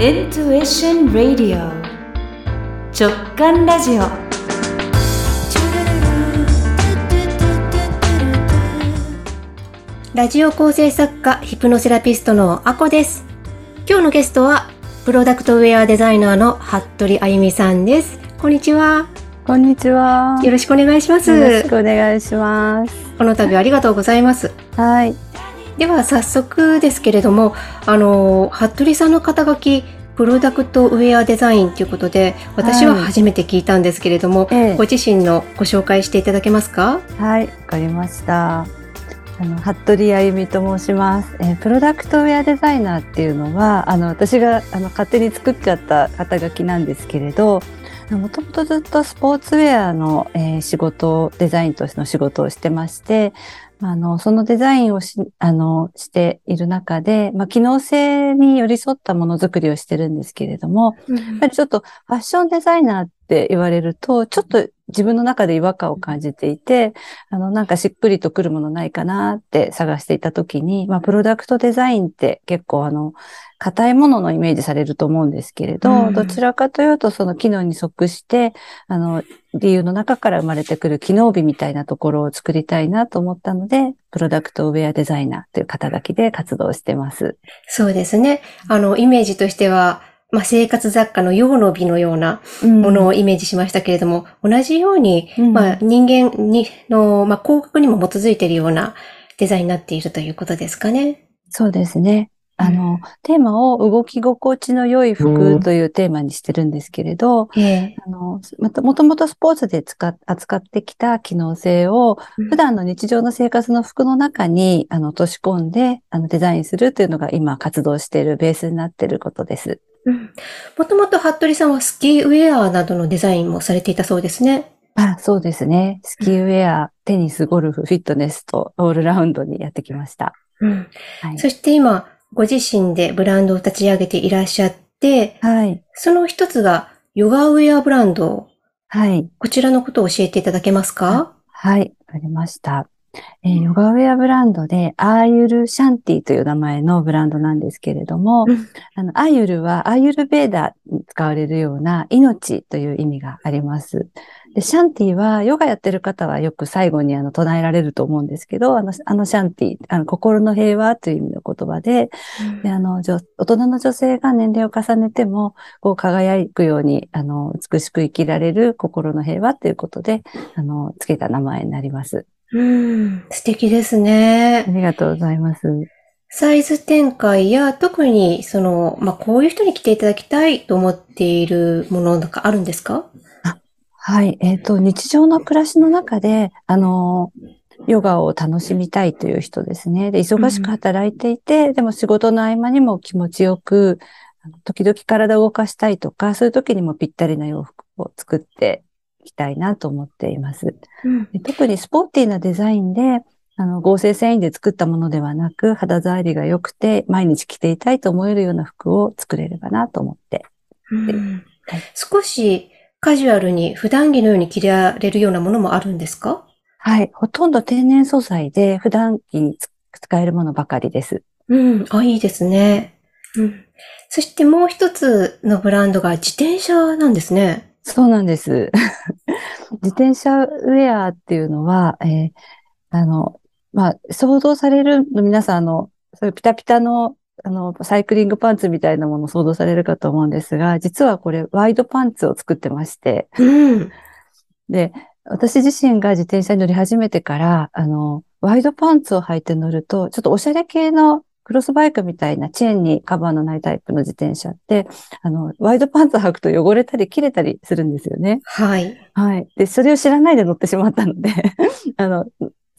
Intuition Radio 直感ラジオラジオ構成作家、ヒプノセラピストのアコです。今日のゲストは、プロダクトウェアデザイナーの服部あゆみさんです。こんにちは。こんにちは。よろしくお願いします。よろしくお願いします。この度ありがとうございます。はい。では早速ですけれども、あの、服部さんの肩書き、プロダクトウェアデザインということで、私は初めて聞いたんですけれども、ええご自身のご紹介していただけますか？はい、わかりました。あの、服部あゆみと申します。えープロダクトウェアデザイナーっていうのは、あの、私が、あの、勝手に作っちゃった肩書きなんですけれど、もともとずっとスポーツウェアの、えー仕事を、デザインとしての仕事をしてまして、あの、そのデザインをし、あの、している中で、まあ、機能性に寄り添ったものづくりをしてるんですけれども、やっぱりちょっとファッションデザイナーって言われると、ちょっと自分の中で違和感を感じていて、あの、なんかしっくりとくるものないかなって探していたときに、まあ、プロダクトデザインって結構あの、硬いもののイメージされると思うんですけれど、うんどちらかというとその機能に即して、あの、理由の中から生まれてくる機能美みたいなところを作りたいなと思ったので、プロダクトウェアデザイナーという肩書きで活動してます。そうですね。あの、イメージとしては、まあ、生活雑貨の用の美のようなものをイメージしましたけれども、同じように、うんまあ、人間にの、まあ、広告にも基づいているようなデザインになっているということですかね。そうですね。あの、テーマを動き心地の良い服というテーマにしてるんですけれど、ええあの、また、もともとスポーツで使っ、扱ってきた機能性を、普段の日常の生活の服の中に、あの、落とし込んで、あの、デザインするというのが今活動しているベースになっていることです。うんもともと服部さんはスキーウェアなどのデザインもされていたそうですね。あ、そうですね。スキーウェア、テニス、ゴルフ、フィットネスとオールラウンドにやってきました。うんはい。そして今、ご自身でブランドを立ち上げていらっしゃって、はい。その一つがヨガウェアブランド。はい。こちらのことを教えていただけますか？はい、わかりました。えーヨガウェアブランドで、アーユルシャンティという名前のブランドなんですけれども、うんあの、アーユルはアーユルベーダに使われるような命という意味があります。で、シャンティは、ヨガやってる方はよく最後にあの唱えられると思うんですけど、あの、あのシャンティ、あの、心の平和という意味の言葉で、で、あの、女大人の女性が年齢を重ねても、こう輝くように、あの、美しく生きられる心の平和ということで、あの、つけた名前になります。うん、素敵ですあね。りがとうございます。サイズ展開や特にその、まあ、こういう人に着ていただきたいと思っているものなんかあるんですか？はい。えっ、と、日常の暮らしの中で、あの、ヨガを楽しみたいという人ですね。で、忙しく働いていて、でも仕事の合間にも気持ちよく、時々体を動かしたいとか、そういう時にもぴったりな洋服を作っていきたいなと思っています。うんで特にスポーティーなデザインで、あの、合成繊維で作ったものではなく、肌触りが良くて、毎日着ていたいと思えるような服を作れればなと思って。うんはい少しカジュアルに普段着のように着られるようなものもあるんですか？はい。ほとんど天然素材で、普段着につ使えるものばかりです。うん、あ、いいですね。うん。そしてもう一つのブランドが自転車なんですね。そうなんです。自転車ウェアっていうのは、えーあの、まあ、想像されるの、皆さん、あの、そういうピタピタの、あの、サイクリングパンツみたいなものを想像されるかと思うんですが、実はこれ、ワイドパンツを作ってまして、うん。で、私自身が自転車に乗り始めてから、あの、ワイドパンツを履いて乗ると、ちょっとおしゃれ系のクロスバイクみたいなチェーンにカバーのないタイプの自転車って、あの、ワイドパンツ履くと汚れたり切れたりするんですよね。はい。はい。で、それを知らないで乗ってしまったので、あの、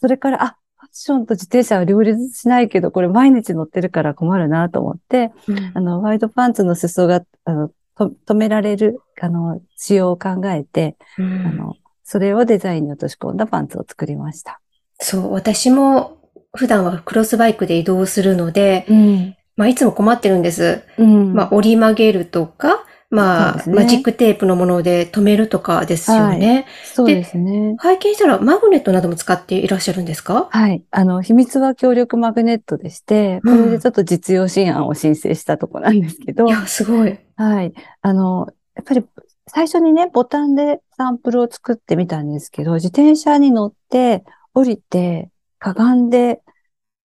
それから、あ、ファッションと自転車は両立しないけど、これ毎日乗ってるから困るなと思って、あの、ワイドパンツの裾が、あの、と止められる、あの、仕様を考えて、うんあの、それをデザインに落とし込んだパンツを作りました。そう、私も普段はクロスバイクで移動するので、うん。まあ、いつも困ってるんです。うん。まあ、折り曲げるとか、まあ、ねマジックテープのもので留めるとかですよね。そうですね。拝見したらマグネットなども使っていらっしゃるんですか？はい。あの、秘密は強力マグネットでして、これでちょっと実用新案を申請したとこなんですけど、いや、すごい。はい。あの、やっぱり最初にね、ボタンでサンプルを作ってみたんですけど、自転車に乗って、降りて、かがんで、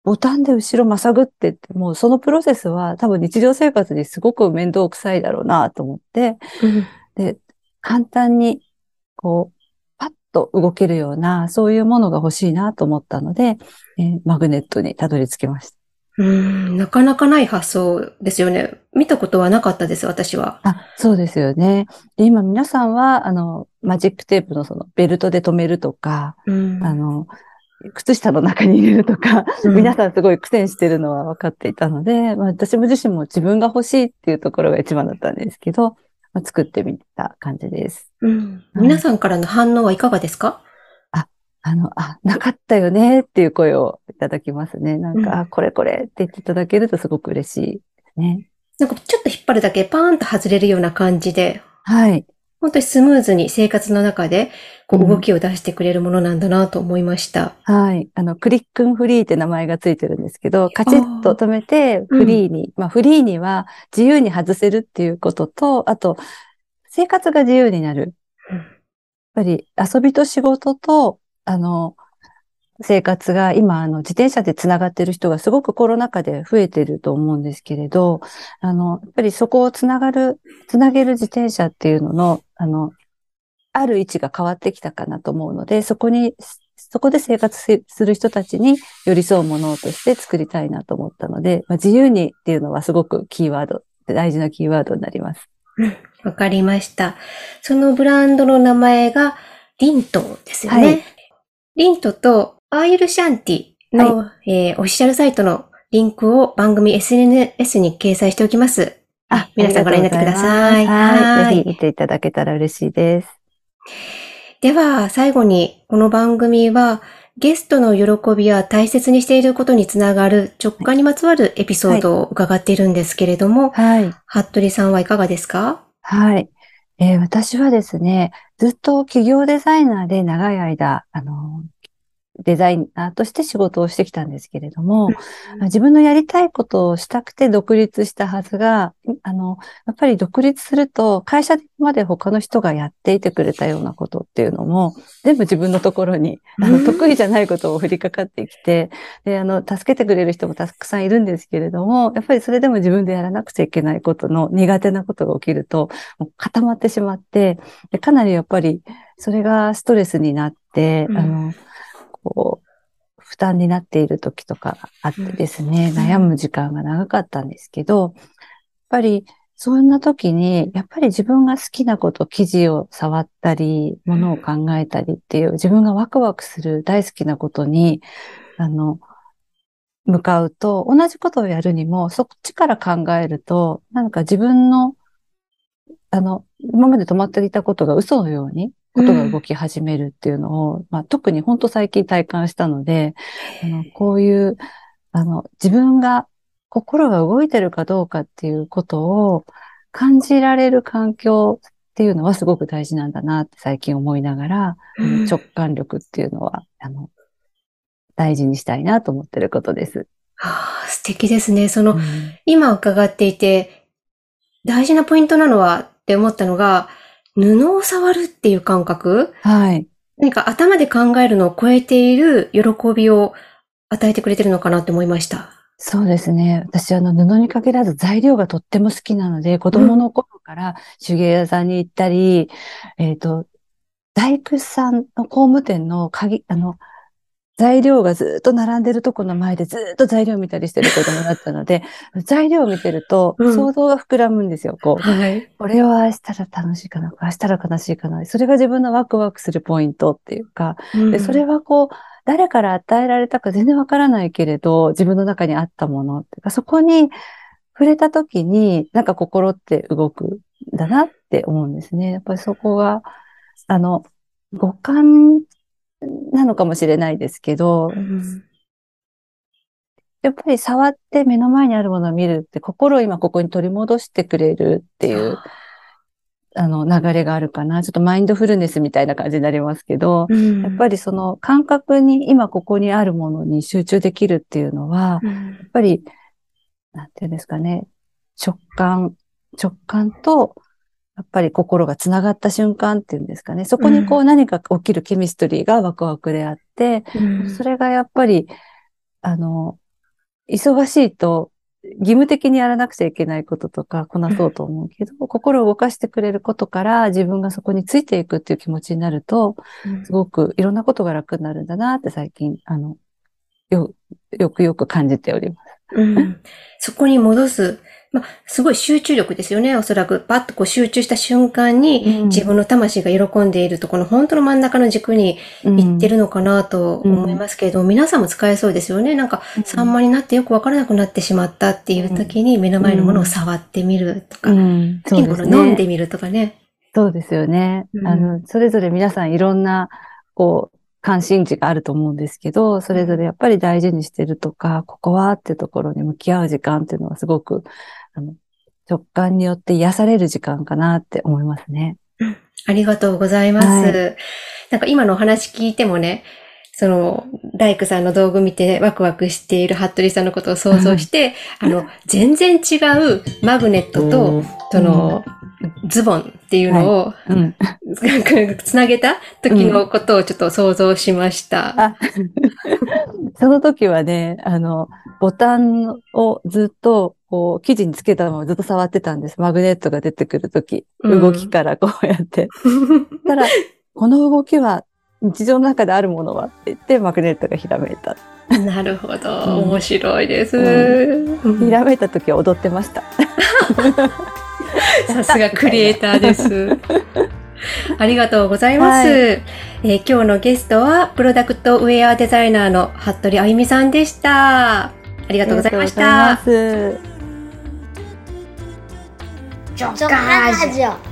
ボタンで後ろまさぐってって、もうそのプロセスは多分日常生活にすごく面倒くさいだろうなと思って、で、簡単に、こう、パッと動けるような、そういうものが欲しいなと思ったので、えーマグネットにたどり着きました。うん、なかなかない発想ですよね。見たことはなかったです、私は。あ、そうですよね。で、今皆さんは、あの、マジックテープのそのベルトで留めるとか、うんあの、靴下の中に入れるとか、うん皆さんすごい苦戦してるのは分かっていたので、まあ、私も自身も自分が欲しいっていうところが一番だったんですけど、まあ、作ってみた感じです。うんはい皆さんからの反応はいかがですか？あの、あ、なかったよねっていう声をいただきますね。なんか、うんあ、これこれって言っていただけるとすごく嬉しいですね。なんかちょっと引っ張るだけパーンと外れるような感じで、はい。本当にスムーズに生活の中でこううん動きを出してくれるものなんだなと思いました。はい。あの、クリックンフリーって名前がついてるんですけど、カチッと止めて、フリーに、まあ、フリーには自由に外せるっていうことと、あと、生活が自由になる。うんやっぱり遊びと仕事と、あの、生活が今、あの、自転車で繋がってる人がすごくコロナ禍で増えてると思うんですけれど、あの、やっぱりそこを繋がる、繋げる自転車っていうのの、あの、ある位置が変わってきたかなと思うので、そこに、そこで生活すする人たちに寄り添うものとして作りたいなと思ったので、まあ、自由にっていうのはすごくキーワード、大事なキーワードになります。わかりました。そのブランドの名前がリントですよね。はいリントとアイルシャンティの、えーオフィシャルサイトのリンクを番組 SNS に掲載しておきます。あ、皆さんご覧になってください。はい。はいぜひ見ていただけたら嬉しいです。では、最後に、この番組は、ゲストの喜びや大切にしていることにつながる直感にまつわるエピソードを伺っているんですけれども、はい。服部さんはいかがですか？はい。えー私はですね、ずっと企業デザイナーで長い間、あの、デザイナーとして仕事をしてきたんですけれども、自分のやりたいことをしたくて独立したはずが、あの、やっぱり独立すると会社まで他の人がやっていてくれたようなことっていうのも、全部自分のところに、あの、うん。得意じゃないことを降りかかってきて、で、あの、助けてくれる人もたくさんいるんですけれども、やっぱりそれでも自分でやらなくちゃいけないことの苦手なことが起きると、固まってしまって、でかなりやっぱりそれがストレスになって、うん。あの、こう、負担になっている時とかあってですね、うん。悩む時間が長かったんですけど、やっぱりそんな時に、やっぱり自分が好きなこと、記事を触ったり、ものを考えたりっていう、自分がワクワクする大好きなことに、あの、向かうと、同じことをやるにも、そっちから考えると、なんか自分の、あの、今まで止まっていたことが嘘のように、ことが動き始めるっていうのを、まあ、特に本当最近体感したので、あのこういう、あの、自分が、心が動いてるかどうかっていうことを感じられる環境っていうのはすごく大事なんだなって最近思いながら、あの直感力っていうのは、あの、大事にしたいなと思ってることです。ああ、素敵ですね。その、うん今伺っていて、大事なポイントなのはって思ったのが、布を触るっていう感覚？はい。何か頭で考えるのを超えている喜びを与えてくれてるのかなって思いました。そうですね。私、あの、布に限らず材料がとっても好きなので、子供の頃から手芸屋さんに行ったり、えっと、大工さんの工務店の鍵、あの、材料がずっと並んでるとこの前でずっと材料見たりしてる子供だったので、材料を見てるとうん想像が膨らむんですよ。こう、はい。これはしたら楽しいかな、ああしたら悲しいかな。それが自分のワクワクするポイントっていうか、で、それはこう、誰から与えられたか全然わからないけれど、自分の中にあったものっていうか、そこに触れた時に、なんか心って動くんだなって思うんですね。やっぱりそこが、あの、五感なのかもしれないですけど、うんやっぱり触って目の前にあるものを見るって、心を今ここに取り戻してくれるっていうあの、流れがあるかな。ちょっとマインドフルネスみたいな感じになりますけど、うん。やっぱりその感覚に、今ここにあるものに集中できるっていうのは、やうん。っぱり、なんていうんですかね、直感、直感と、やっぱり心がつながった瞬間っていうんですかね。そこにこう何か起きるケミストリーがワクワクであって、うんそれがやっぱり、あの、忙しいと義務的にやらなくちゃいけないこととかこなそうと思うけど、心を動かしてくれることから自分がそこについていくっていう気持ちになると、すごくいろんなことが楽になるんだなって最近、あの、よ、よくよく感じております。うんそこに戻す。まあ、すごい集中力ですよね。おそらく、パッとこう集中した瞬間に、自分の魂が喜んでいるところの本当の真ん中の軸に行ってるのかなと思いますけれど、皆さんも使えそうですよね。なんか、散漫になってよくわからなくなってしまったっていう時に目の前のものを触ってみるとか、うん、そうです飲んね。でみるとかね。そうですよね。うんあの、それぞれ皆さんいろんな、こう、関心事があると思うんですけど、それぞれやっぱり大事にしてるとか、ここはってところに向き合う時間っていうのはすごく、あの、直感によって癒される時間かなって思いますね。ありがとうございます。はなんか今のお話聞いてもね、その、大工さんの道具見てワクワクしている服部さんのことを想像して、あの、全然違うマグネットと、その、ズボンっていうのを、うん。つなげた時のことをちょっと想像しました。あ、その時はね、あの、ボタンをずっと、こう、生地につけたままずっと触ってたんです。マグネットが出てくる時、うん動きからこうやって。たら、この動きは日常の中であるものはって言って、マグネットがひらめいた。なるほど。うん面白いです。ううんひらめいた時は踊ってました。さすがクリエイターです。ありがとうございます、はいえー今日のゲストは、プロダクトウェアデザイナーの服部あゆみさんでした。ありがとうございました。ありがとうございます。直感ラジオ